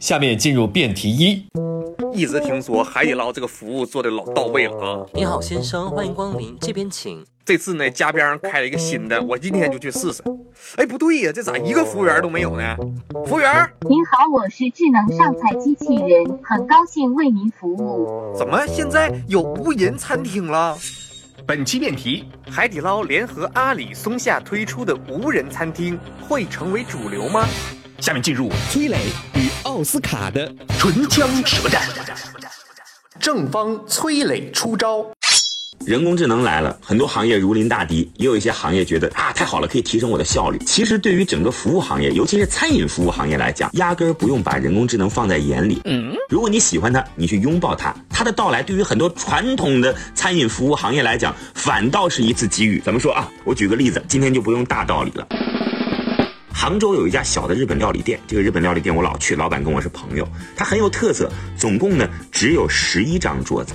下面进入辩题一。一直听说海底捞这个服务做的老到位了啊！你好，先生，欢迎光临，这边请。这次呢，家边上开了一个新的，我今天就去试试。哎，不对呀，这咋一个服务员都没有呢？服务员，您好，我是智能上菜机器人，很高兴为您服务。怎么现在有无人餐厅了？本期辩题：海底捞联合阿里、松下推出的无人餐厅会成为主流吗？下面进入崔磊与奥斯卡的唇枪舌战。正方崔磊出招。人工智能来了，很多行业如临大敌，也有一些行业觉得啊太好了，可以提升我的效率。其实对于整个服务行业，尤其是餐饮服务行业来讲，压根儿不用把人工智能放在眼里。嗯，如果你喜欢它，你去拥抱它，它的到来对于很多传统的餐饮服务行业来讲，反倒是一次机遇。怎么说啊？我举个例子，今天就不用大道理了。杭州有一家小的日本料理店，这个日本料理店我老去，老板跟我是朋友，他很有特色，总共呢只有十一张桌子。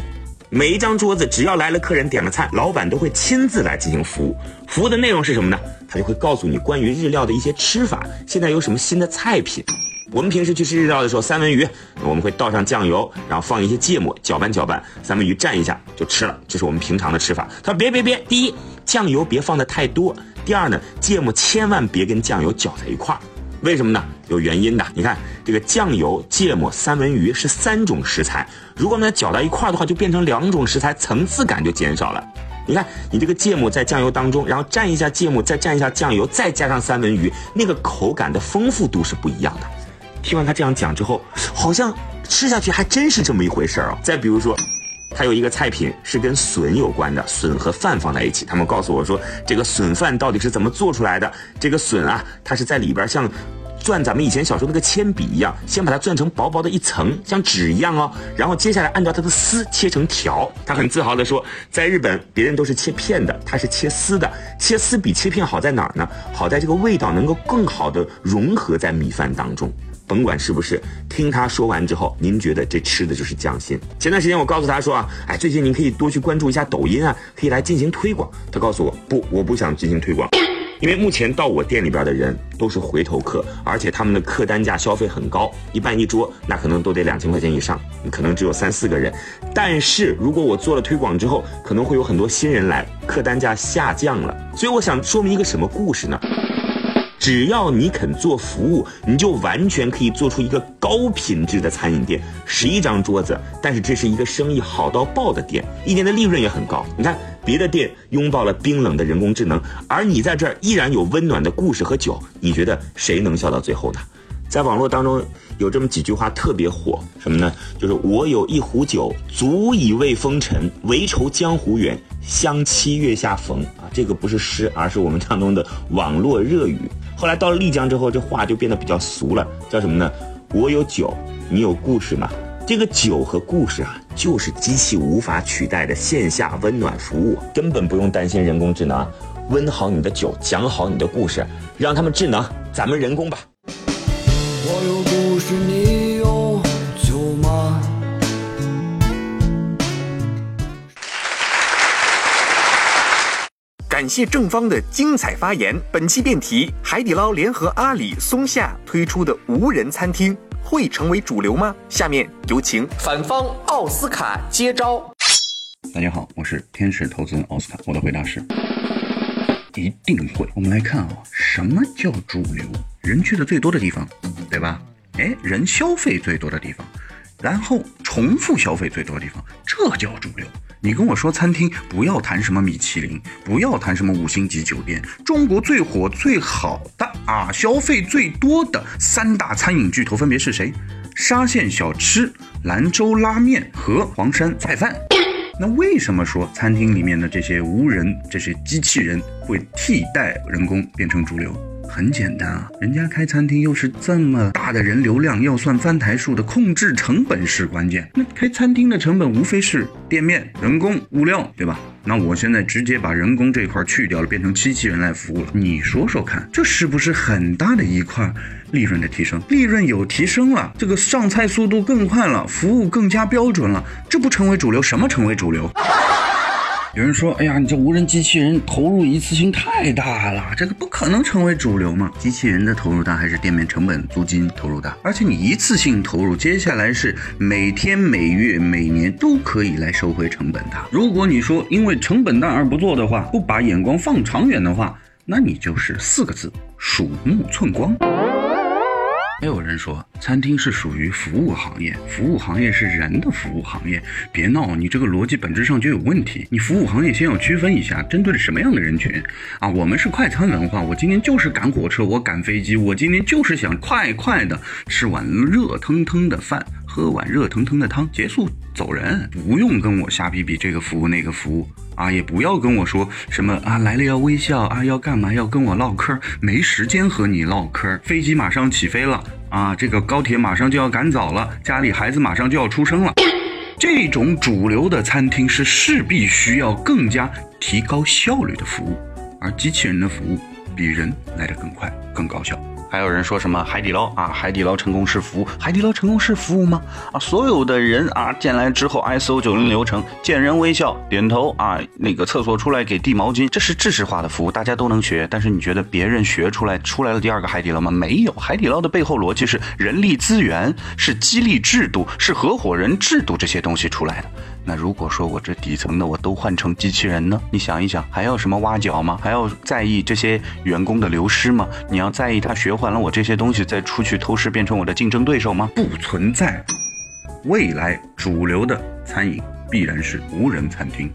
每一张桌子，只要来了客人点了菜，老板都会亲自来进行服务。服务的内容是什么呢？他就会告诉你关于日料的一些吃法，现在有什么新的菜品。我们平时去吃日料的时候，三文鱼我们会倒上酱油，然后放一些芥末，搅拌搅拌，三文鱼蘸一下就吃了，这是我们平常的吃法。他说别别别，第一酱油别放的太多，第二呢芥末千万别跟酱油搅在一块儿。为什么呢？有原因的。你看，这个酱油、芥末、三文鱼是三种食材，如果呢搅到一块儿的话，就变成两种食材，层次感就减少了。你看，你这个芥末在酱油当中，然后蘸一下芥末，再蘸一下酱油，再加上三文鱼，那个口感的丰富度是不一样的。听完他这样讲之后，好像吃下去还真是这么一回事儿啊。再比如说，他有一个菜品是跟笋有关的，笋和饭放在一起，他们告诉我说，这个笋饭到底是怎么做出来的？这个笋啊，它是在里边像。攥咱们以前小时候那个铅笔一样，先把它攥成薄薄的一层，像纸一样哦。然后接下来按照它的丝切成条。他很自豪地说，在日本别人都是切片的，他是切丝的。切丝比切片好在哪儿呢？好在这个味道能够更好的融合在米饭当中。甭管是不是，听他说完之后，您觉得这吃的就是匠心。前段时间我告诉他说啊，哎，最近您可以多去关注一下抖音啊，可以来进行推广。他告诉我不，我不想进行推广。因为目前到我店里边的人都是回头客，而且他们的客单价消费很高，一般一桌那可能都得两千块钱以上，可能只有三四个人。但是如果我做了推广之后，可能会有很多新人来，客单价下降了。所以我想说明一个什么故事呢？只要你肯做服务，你就完全可以做出一个高品质的餐饮店。十一张桌子，但是这是一个生意好到爆的店，一年的利润也很高。你看别的店拥抱了冰冷的人工智能，而你在这儿依然有温暖的故事和酒，你觉得谁能笑到最后呢？在网络当中有这么几句话特别火，什么呢？就是我有一壶酒，足以慰风尘，唯愁江湖远，相期月下逢。啊，这个不是诗，而是我们当中的网络热语。后来到了丽江之后，这话就变得比较俗了，叫什么呢？我有酒，你有故事吗？这个酒和故事啊，就是机器无法取代的线下温暖服务，根本不用担心人工智能。温好你的酒，讲好你的故事，让他们智能，咱们人工吧。我有故事，你感谢正方的精彩发言。本期辩题：海底捞联合阿里、松下推出的无人餐厅会成为主流吗？下面有请反方奥斯卡接招。大家好，我是天使投资人奥斯卡。我的回答是：一定会。我们来看啊，什么叫主流？人去的最多的地方，对吧？哎，人消费最多的地方，然后重复消费最多的地方，这叫主流。你跟我说餐厅，不要谈什么米其林，不要谈什么五星级酒店，中国最火最好的啊，消费最多的三大餐饮巨头分别是谁？沙县小吃、兰州拉面和黄山菜饭。那为什么说餐厅里面的这些无人、这些机器人会替代人工变成主流？很简单啊，人家开餐厅又是这么大的人流量，要算翻台数的，控制成本是关键。那开餐厅的成本无非是店面、人工、物料，对吧？那我现在直接把人工这块去掉了，变成机器人来服务了。你说说看，这是不是很大的一块利润的提升？利润有提升了，这个上菜速度更快了，服务更加标准了，这不成为主流？什么成为主流？有人说：“哎呀，你这无人机器人投入一次性太大了，这个不可能成为主流嘛？机器人的投入大还是店面成本、租金投入大？而且你一次性投入，接下来是每天、每月、每年都可以来收回成本的。如果你说因为成本大而不做的话，不把眼光放长远的话，那你就是四个字：鼠目寸光。”还有人说，餐厅是属于服务行业，服务行业是人的服务行业。别闹，你这个逻辑本质上就有问题。你服务行业先要区分一下，针对什么样的人群啊？我们是快餐文化，我今天就是赶火车，我赶飞机，我今天就是想快快的吃碗热腾腾的饭，喝碗热腾腾的汤，结束走人，不用跟我瞎比比这个服务那个服务。啊，也不要跟我说什么啊，来了要微笑啊，要干嘛要跟我唠嗑，没时间和你唠嗑。飞机马上起飞了啊，这个高铁马上就要赶早了，家里孩子马上就要出生了。这种主流的餐厅是势必需要更加提高效率的服务，而机器人的服务比人来得更快、更高效。还有人说什么海底捞啊，海底捞成功是服务，海底捞成功是服务吗？啊，所有的人啊进来之后，ISO 九零流程，见人微笑点头啊，那个厕所出来给递毛巾，这是制式化的服务，大家都能学。但是你觉得别人学出来出来了第二个海底捞吗？没有，海底捞的背后逻辑是人力资源，是激励制度，是合伙人制度这些东西出来的。那如果说我这底层的我都换成机器人呢？你想一想，还要什么挖角吗？还要在意这些员工的流失吗？你要在意他学完了我这些东西再出去偷师变成我的竞争对手吗？不存在。未来主流的餐饮必然是无人餐厅。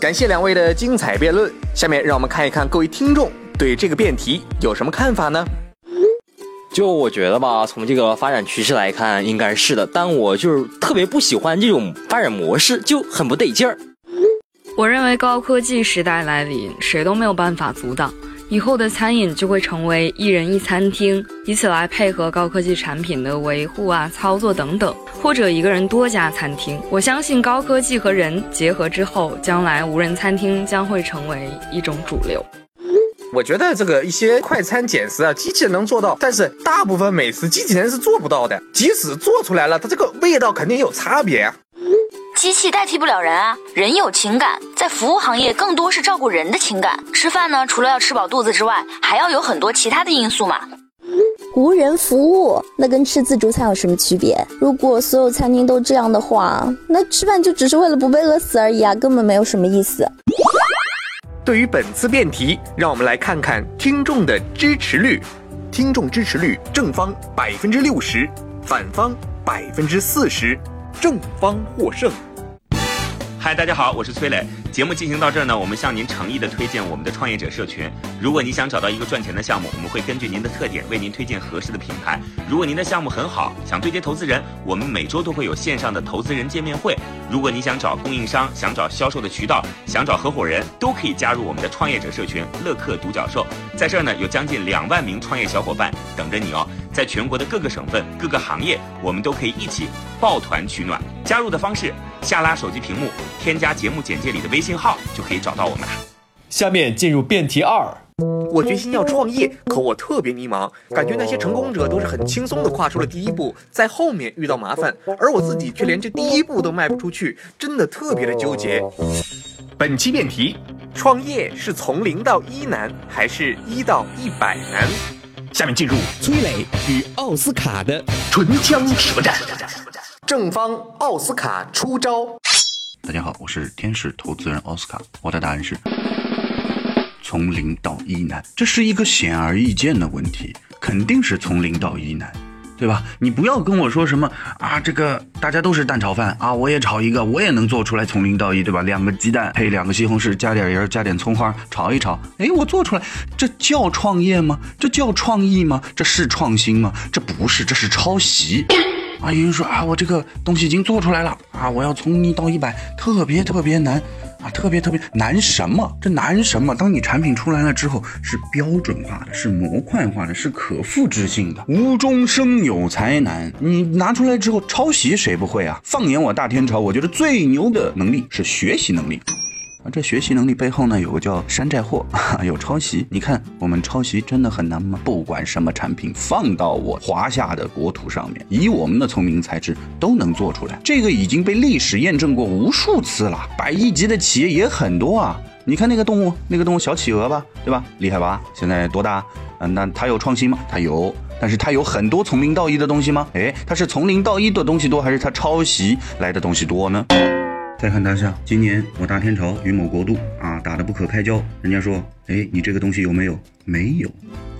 感谢两位的精彩辩论，下面让我们看一看各位听众对这个辩题有什么看法呢？就我觉得吧，从这个发展趋势来看，应该是的。但我就是特别不喜欢这种发展模式，就很不得劲儿。我认为高科技时代来临，谁都没有办法阻挡。以后的餐饮就会成为一人一餐厅，以此来配合高科技产品的维护啊、操作等等，或者一个人多家餐厅。我相信高科技和人结合之后，将来无人餐厅将会成为一种主流。我觉得这个一些快餐简食啊，机器人能做到，但是大部分美食机器人是做不到的。即使做出来了，它这个味道肯定有差别啊。机器代替不了人啊，人有情感，在服务行业更多是照顾人的情感。吃饭呢，除了要吃饱肚子之外，还要有很多其他的因素嘛。无人服务，那跟吃自助餐有什么区别？如果所有餐厅都这样的话，那吃饭就只是为了不被饿死而已啊，根本没有什么意思。对于本次辩题，让我们来看看听众的支持率。听众支持率正方百分之六十，反方百分之四十，正方获胜。嗨，大家好，我是崔磊。节目进行到这儿呢，我们向您诚意的推荐我们的创业者社群。如果你想找到一个赚钱的项目，我们会根据您的特点为您推荐合适的品牌。如果您的项目很好，想对接投资人，我们每周都会有线上的投资人见面会。如果你想找供应商，想找销售的渠道，想找合伙人，都可以加入我们的创业者社群乐客独角兽。在这儿呢，有将近两万名创业小伙伴等着你哦。在全国的各个省份、各个行业，我们都可以一起抱团取暖。加入的方式，下拉手机屏幕，添加节目简介里的微信号，就可以找到我们了。下面进入辩题二。我决心要创业，可我特别迷茫，感觉那些成功者都是很轻松的跨出了第一步，在后面遇到麻烦，而我自己却连这第一步都迈不出去，真的特别的纠结。本期辩题：创业是从零到一难，还是一到一百难？下面进入崔磊与奥斯卡的唇枪舌战。正方奥斯卡出招。大家好，我是天使投资人奥斯卡，我的答案是从零到一难，这是一个显而易见的问题，肯定是从零到一难，对吧？你不要跟我说什么啊，这个大家都是蛋炒饭啊，我也炒一个，我也能做出来从零到一，对吧？两个鸡蛋配两个西红柿，加点盐，加点葱花，炒一炒，哎，我做出来，这叫创业吗？这叫创意吗？这是创新吗？这不是，这是抄袭。啊，有人说啊，我这个东西已经做出来了啊，我要从一到一百，特别特别难啊，特别特别难什么？这难什么？当你产品出来了之后，是标准化的，是模块化的，是可复制性的，无中生有才难。你拿出来之后，抄袭谁不会啊？放眼我大天朝，我觉得最牛的能力是学习能力。啊，这学习能力背后呢，有个叫山寨货，有抄袭。你看，我们抄袭真的很难吗？不管什么产品，放到我华夏的国土上面，以我们的聪明才智都能做出来。这个已经被历史验证过无数次了。百亿级的企业也很多啊。你看那个动物，那个动物小企鹅吧，对吧？厉害吧？现在多大？嗯，那它有创新吗？它有，但是它有很多从零到一的东西吗？哎，它是从零到一的东西多，还是它抄袭来的东西多呢？再看大象，今年我大天朝与某国度啊打得不可开交，人家说，哎，你这个东西有没有？没有，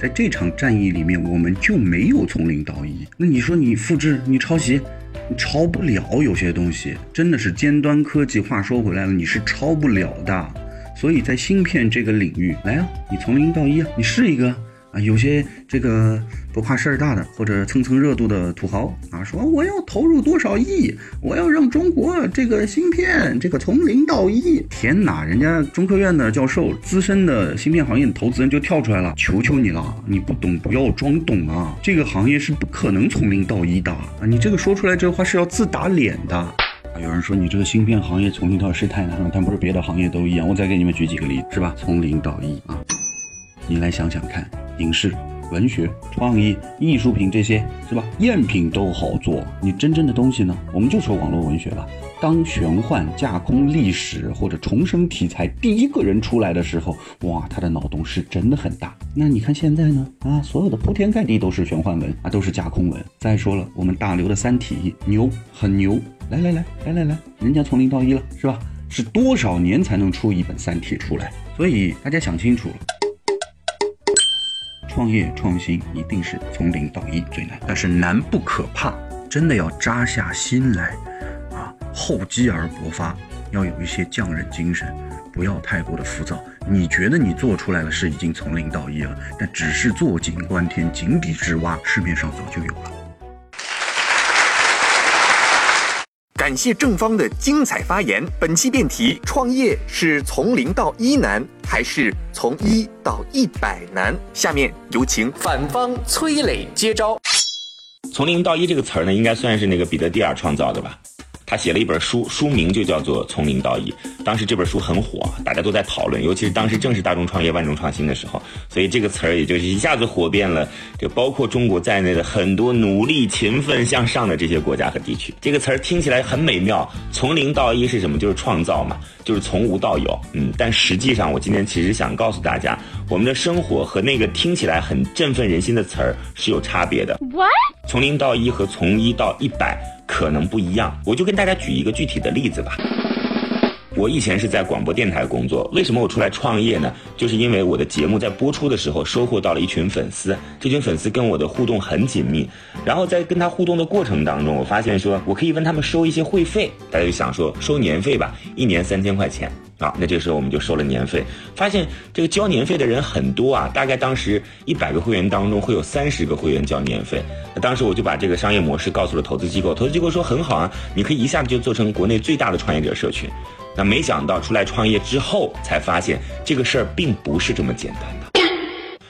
在这场战役里面，我们就没有从零到一。那你说你复制，你抄袭，你抄不了。有些东西真的是尖端科技。话说回来了，你是抄不了的。所以在芯片这个领域，来啊，你从零到一啊，你试一个。啊，有些这个不怕事儿大的，或者蹭蹭热度的土豪啊，说我要投入多少亿，我要让中国这个芯片这个从零到一。天哪，人家中科院的教授、资深的芯片行业的投资人就跳出来了，求求你了，你不懂不要装懂啊，这个行业是不可能从零到一的啊，你这个说出来这话是要自打脸的啊。有人说你这个芯片行业从零到是太难了，但不是别的行业都一样。我再给你们举几个例子，是吧？从零到一啊，你来想想看。影视、文学、创意、艺术品这些是吧？赝品都好做，你真正的东西呢？我们就说网络文学吧。当玄幻、架空历史或者重生题材第一个人出来的时候，哇，他的脑洞是真的很大。那你看现在呢？啊，所有的铺天盖地都是玄幻文啊，都是架空文。再说了，我们大刘的《三体》牛，很牛。来来来来来来，人家从零到一了，是吧？是多少年才能出一本《三体》出来？所以大家想清楚了。创业创新一定是从零到一最难，但是难不可怕，真的要扎下心来，啊，厚积而薄发，要有一些匠人精神，不要太过的浮躁。你觉得你做出来了是已经从零到一了，但只是坐井观天，井底之蛙，市面上早就有了。感谢正方的精彩发言。本期辩题：创业是从零到一难，还是从一到一百难？下面有请反方崔磊接招。从零到一这个词儿呢，应该算是那个彼得蒂尔创造的吧？他写了一本书，书名就叫做《从零到一》。当时这本书很火，大家都在讨论，尤其是当时正是大众创业、万众创新的时候，所以这个词儿也就是一下子火遍了，就包括中国在内的很多努力、勤奋向上的这些国家和地区。这个词儿听起来很美妙，从零到一是什么？就是创造嘛，就是从无到有。嗯，但实际上，我今天其实想告诉大家，我们的生活和那个听起来很振奋人心的词儿是有差别的。What？从零到一和从一到一百。可能不一样，我就跟大家举一个具体的例子吧。我以前是在广播电台工作，为什么我出来创业呢？就是因为我的节目在播出的时候收获到了一群粉丝，这群粉丝跟我的互动很紧密。然后在跟他互动的过程当中，我发现说我可以问他们收一些会费，大家就想说收年费吧，一年三千块钱啊。那这个时候我们就收了年费，发现这个交年费的人很多啊，大概当时一百个会员当中会有三十个会员交年费。那当时我就把这个商业模式告诉了投资机构，投资机构说很好啊，你可以一下子就做成国内最大的创业者社群。那没想到出来创业之后，才发现这个事儿并不是这么简单的。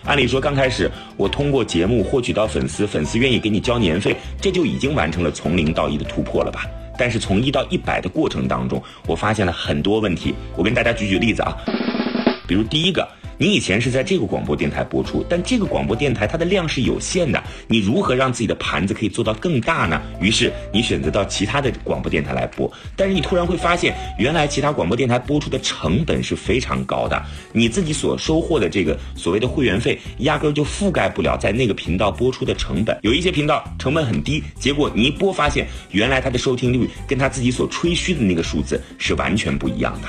按理说，刚开始我通过节目获取到粉丝，粉丝愿意给你交年费，这就已经完成了从零到一的突破了吧？但是从一到一百的过程当中，我发现了很多问题。我跟大家举举例子啊，比如第一个。你以前是在这个广播电台播出，但这个广播电台它的量是有限的，你如何让自己的盘子可以做到更大呢？于是你选择到其他的广播电台来播，但是你突然会发现，原来其他广播电台播出的成本是非常高的，你自己所收获的这个所谓的会员费，压根就覆盖不了在那个频道播出的成本。有一些频道成本很低，结果你一播发现，原来它的收听率跟他自己所吹嘘的那个数字是完全不一样的。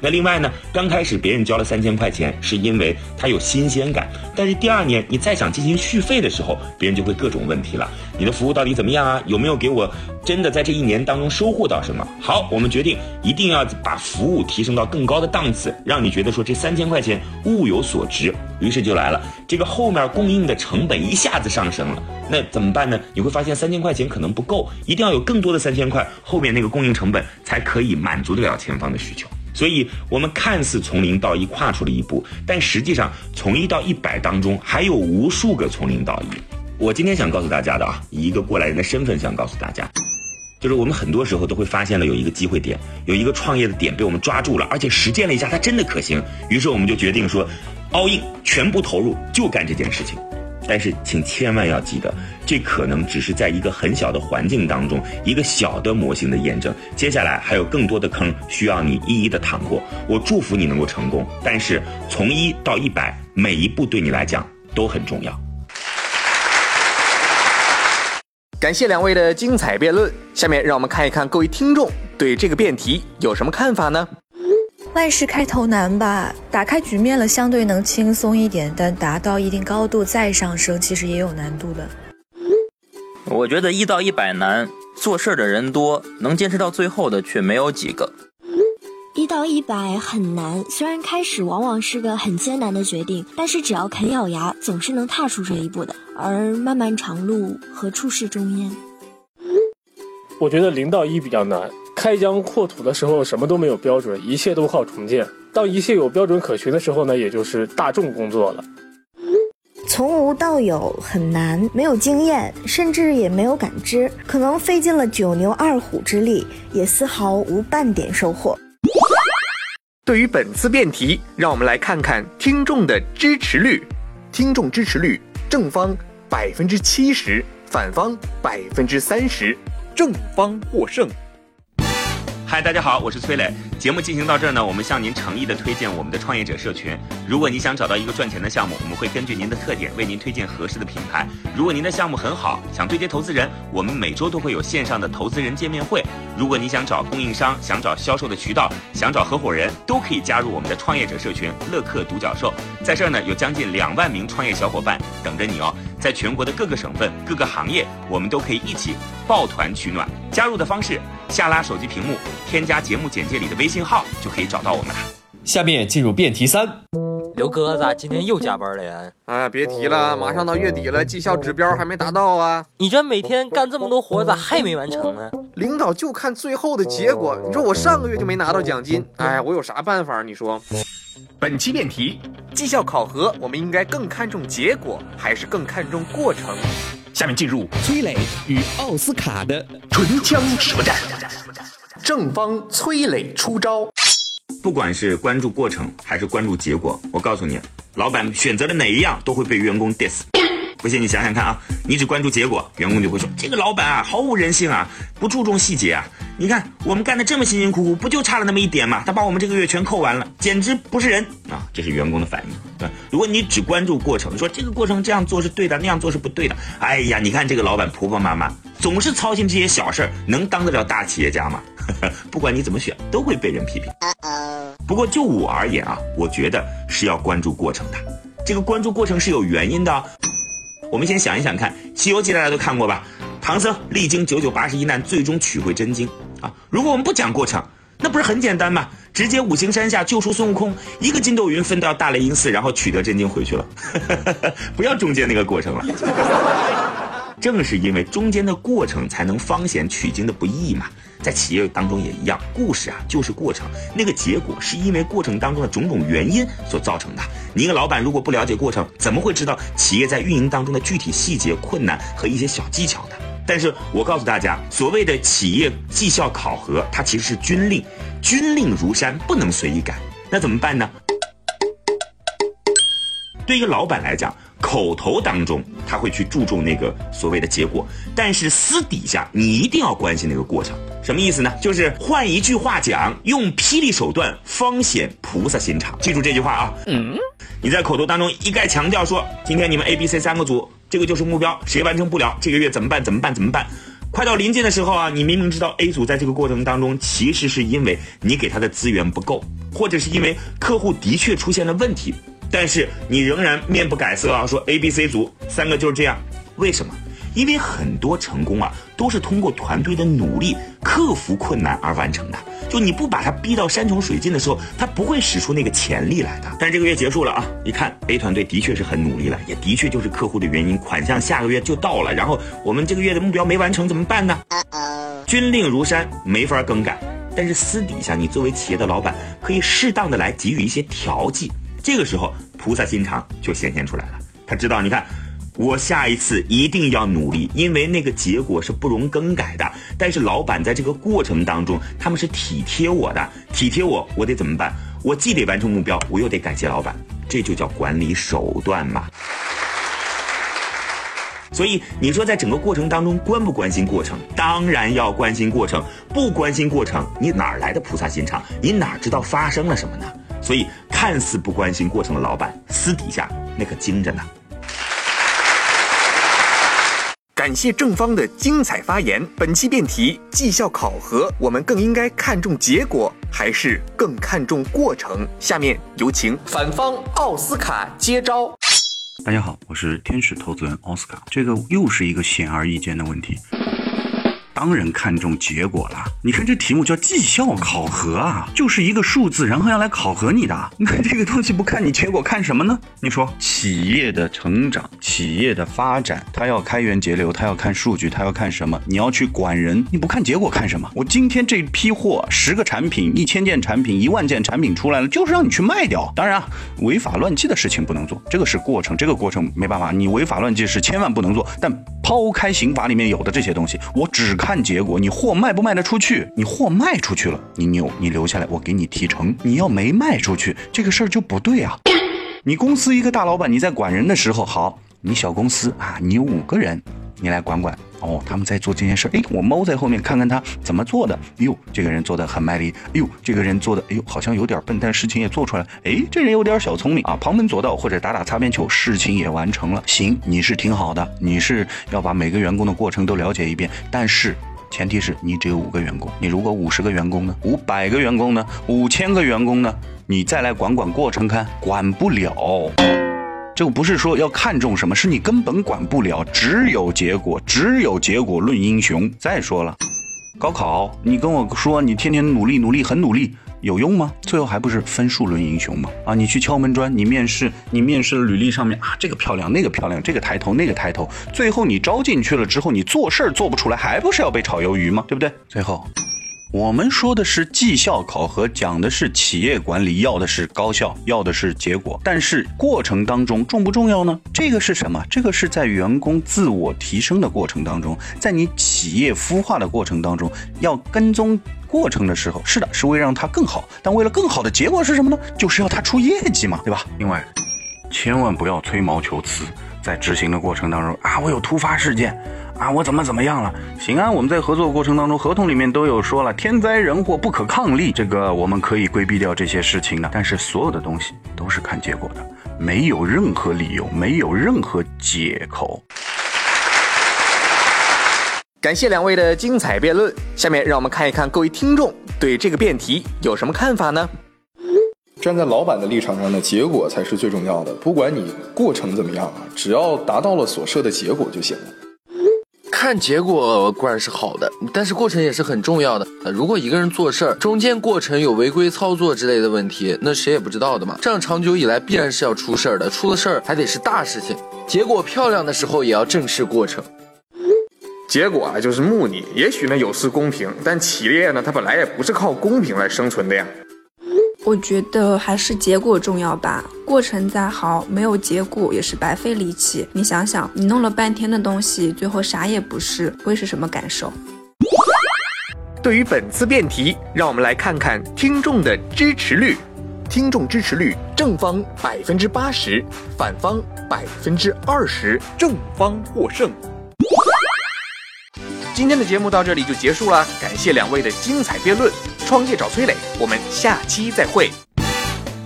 那另外呢，刚开始别人交了三千块钱，钱是因为它有新鲜感，但是第二年你再想进行续费的时候，别人就会各种问题了。你的服务到底怎么样啊？有没有给我真的在这一年当中收获到什么？好，我们决定一定要把服务提升到更高的档次，让你觉得说这三千块钱物有所值。于是就来了，这个后面供应的成本一下子上升了，那怎么办呢？你会发现三千块钱可能不够，一定要有更多的三千块，后面那个供应成本才可以满足得了前方的需求。所以，我们看似从零到一跨出了一步，但实际上从一到一百当中还有无数个从零到一。我今天想告诉大家的啊，以一个过来人的身份想告诉大家，就是我们很多时候都会发现了有一个机会点，有一个创业的点被我们抓住了，而且实践了一下，它真的可行。于是我们就决定说，all in，全部投入，就干这件事情。但是，请千万要记得，这可能只是在一个很小的环境当中，一个小的模型的验证。接下来还有更多的坑需要你一一的趟过。我祝福你能够成功。但是，从一到一百，每一步对你来讲都很重要。感谢两位的精彩辩论。下面让我们看一看各位听众对这个辩题有什么看法呢？万事开头难吧，打开局面了，相对能轻松一点，但达到一定高度再上升，其实也有难度的。我觉得一到一百难，做事的人多，能坚持到最后的却没有几个。一到一百很难，虽然开始往往是个很艰难的决定，但是只要肯咬牙，总是能踏出这一步的。而漫漫长路，何处是终焉？我觉得零到一比较难。开疆扩土的时候，什么都没有标准，一切都靠重建。当一切有标准可循的时候呢，也就是大众工作了。从无到有很难，没有经验，甚至也没有感知，可能费尽了九牛二虎之力，也丝毫无半点收获。对于本次辩题，让我们来看看听众的支持率。听众支持率，正方百分之七十，反方百分之三十，正方获胜。嗨，大家好，我是崔磊。节目进行到这儿呢，我们向您诚意的推荐我们的创业者社群。如果你想找到一个赚钱的项目，我们会根据您的特点为您推荐合适的品牌。如果您的项目很好，想对接投资人，我们每周都会有线上的投资人见面会。如果你想找供应商，想找销售的渠道，想找合伙人，都可以加入我们的创业者社群乐客独角兽。在这儿呢，有将近两万名创业小伙伴等着你哦。在全国的各个省份、各个行业，我们都可以一起抱团取暖。加入的方式，下拉手机屏幕，添加节目简介里的微信号，就可以找到我们了。下面进入辩题三。刘哥咋今天又加班了呀？哎呀，别提了，马上到月底了，绩效指标还没达到啊！你这每天干这么多活，咋还没完成呢？领导就看最后的结果。你说我上个月就没拿到奖金，哎，我有啥办法？你说。本期辩题：绩效考核，我们应该更看重结果，还是更看重过程？下面进入崔磊与奥斯卡的唇枪舌战。正方崔磊出招。不管是关注过程还是关注结果，我告诉你，老板选择了哪一样都会被员工 diss。不信你想想看啊，你只关注结果，员工就会说这个老板啊毫无人性啊，不注重细节啊。你看我们干的这么辛辛苦苦，不就差了那么一点吗？他把我们这个月全扣完了，简直不是人啊！这是员工的反应。对，如果你只关注过程，说这个过程这样做是对的，那样做是不对的。哎呀，你看这个老板婆婆妈妈，总是操心这些小事儿，能当得了大企业家吗？不管你怎么选，都会被人批评。不过就我而言啊，我觉得是要关注过程的。这个关注过程是有原因的。我们先想一想看，《西游记》大家都看过吧？唐僧历经九九八十一难，最终取回真经啊！如果我们不讲过程，那不是很简单吗？直接五行山下救出孙悟空，一个筋斗云分到大雷音寺，然后取得真经回去了，不要中间那个过程了。正是因为中间的过程，才能方显取经的不易嘛。在企业当中也一样，故事啊就是过程，那个结果是因为过程当中的种种原因所造成的。你一个老板如果不了解过程，怎么会知道企业在运营当中的具体细节、困难和一些小技巧呢？但是我告诉大家，所谓的企业绩效考核，它其实是军令，军令如山，不能随意改。那怎么办呢？对一个老板来讲，口头当中他会去注重那个所谓的结果，但是私底下你一定要关心那个过程。什么意思呢？就是换一句话讲，用霹雳手段方显菩萨心肠。记住这句话啊！嗯，你在口头当中一概强调说，今天你们 A、B、C 三个组，这个就是目标，谁完成不了，这个月怎么办？怎么办？怎么办？快到临近的时候啊，你明明知道 A 组在这个过程当中，其实是因为你给他的资源不够，或者是因为客户的确出现了问题。但是你仍然面不改色啊，说 A、B、C 组三个就是这样，为什么？因为很多成功啊，都是通过团队的努力克服困难而完成的。就你不把他逼到山穷水尽的时候，他不会使出那个潜力来的。但是这个月结束了啊，一看 A 团队的确是很努力了，也的确就是客户的原因，款项下个月就到了。然后我们这个月的目标没完成怎么办呢？军令如山，没法更改。但是私底下你作为企业的老板，可以适当的来给予一些调剂。这个时候，菩萨心肠就显现出来了。他知道，你看，我下一次一定要努力，因为那个结果是不容更改的。但是老板在这个过程当中，他们是体贴我的，体贴我，我得怎么办？我既得完成目标，我又得感谢老板，这就叫管理手段嘛。所以你说，在整个过程当中关不关心过程？当然要关心过程。不关心过程，你哪来的菩萨心肠？你哪知道发生了什么呢？所以，看似不关心过程的老板，私底下那可精着呢。感谢正方的精彩发言。本期辩题：绩效考核，我们更应该看重结果，还是更看重过程？下面有请反方奥斯卡接招。大家好，我是天使投资人奥斯卡。这个又是一个显而易见的问题。当然看重结果了。你看这题目叫绩效考核啊，就是一个数字，然后要来考核你的。那这个东西不看你结果，看什么呢？你说企业的成长、企业的发展，它要开源节流，它要看数据，它要看什么？你要去管人，你不看结果看什么？我今天这批货，十个产品、一千件产品、一万件产品出来了，就是让你去卖掉。当然啊，违法乱纪的事情不能做，这个是过程，这个过程没办法，你违法乱纪是千万不能做。但抛开刑法里面有的这些东西，我只看。看结果，你货卖不卖得出去？你货卖出去了，你牛，你留下来，我给你提成。你要没卖出去，这个事儿就不对啊。你公司一个大老板，你在管人的时候，好，你小公司啊，你有五个人，你来管管哦，他们在做这件事儿，哎，我猫在后面看看他怎么做的。哎呦，这个人做的很卖力。哎呦，这个人做的，哎呦，好像有点笨，但事情也做出来。哎，这人有点小聪明啊，旁门左道或者打打擦边球，事情也完成了。行，你是挺好的，你是要把每个员工的过程都了解一遍，但是。前提是你只有五个员工，你如果五十个员工呢？五百个员工呢？五千个员工呢？你再来管管过程看，管不了。这个不是说要看重什么，是你根本管不了，只有结果，只有结果论英雄。再说了，高考，你跟我说你天天努力努力很努力。有用吗？最后还不是分数论英雄吗？啊，你去敲门砖，你面试，你面试的履历上面啊，这个漂亮，那个漂亮，这个抬头，那个抬头，最后你招进去了之后，你做事儿做不出来，还不是要被炒鱿鱼吗？对不对？最后。我们说的是绩效考核，讲的是企业管理，要的是高效，要的是结果。但是过程当中重不重要呢？这个是什么？这个是在员工自我提升的过程当中，在你企业孵化的过程当中，要跟踪过程的时候，是的，是为了让它更好。但为了更好的结果是什么呢？就是要它出业绩嘛，对吧？另外，千万不要吹毛求疵，在执行的过程当中啊，我有突发事件。啊，我怎么怎么样了？行啊，我们在合作过程当中，合同里面都有说了，天灾人祸不可抗力，这个我们可以规避掉这些事情的。但是所有的东西都是看结果的，没有任何理由，没有任何借口。感谢两位的精彩辩论，下面让我们看一看各位听众对这个辩题有什么看法呢？站在老板的立场上呢，结果才是最重要的。不管你过程怎么样啊，只要达到了所设的结果就行了。看结果固然是好的，但是过程也是很重要的。如果一个人做事儿中间过程有违规操作之类的问题，那谁也不知道的嘛。这样长久以来必然是要出事儿的，出了事儿还得是大事情。结果漂亮的时候也要正视过程。结果啊就是目的，也许呢有失公平，但企业呢它本来也不是靠公平来生存的呀。我觉得还是结果重要吧，过程再好，没有结果也是白费力气。你想想，你弄了半天的东西，最后啥也不是，会是什么感受？对于本次辩题，让我们来看看听众的支持率。听众支持率，正方百分之八十，反方百分之二十，正方获胜。今天的节目到这里就结束了，感谢两位的精彩辩论。创业找崔磊，我们下期再会。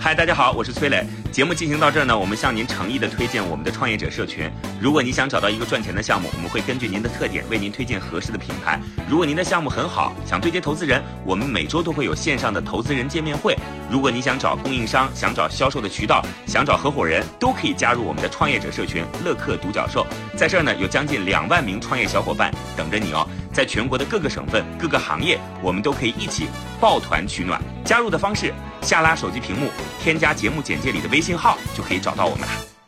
嗨，大家好，我是崔磊。节目进行到这儿呢，我们向您诚意的推荐我们的创业者社群。如果你想找到一个赚钱的项目，我们会根据您的特点为您推荐合适的品牌。如果您的项目很好，想对接投资人，我们每周都会有线上的投资人见面会。如果你想找供应商，想找销售的渠道，想找合伙人，都可以加入我们的创业者社群乐客独角兽。在这儿呢，有将近两万名创业小伙伴等着你哦。在全国的各个省份、各个行业，我们都可以一起抱团取暖。加入的方式：下拉手机屏幕，添加节目简介里的微信号，就可以找到我们了。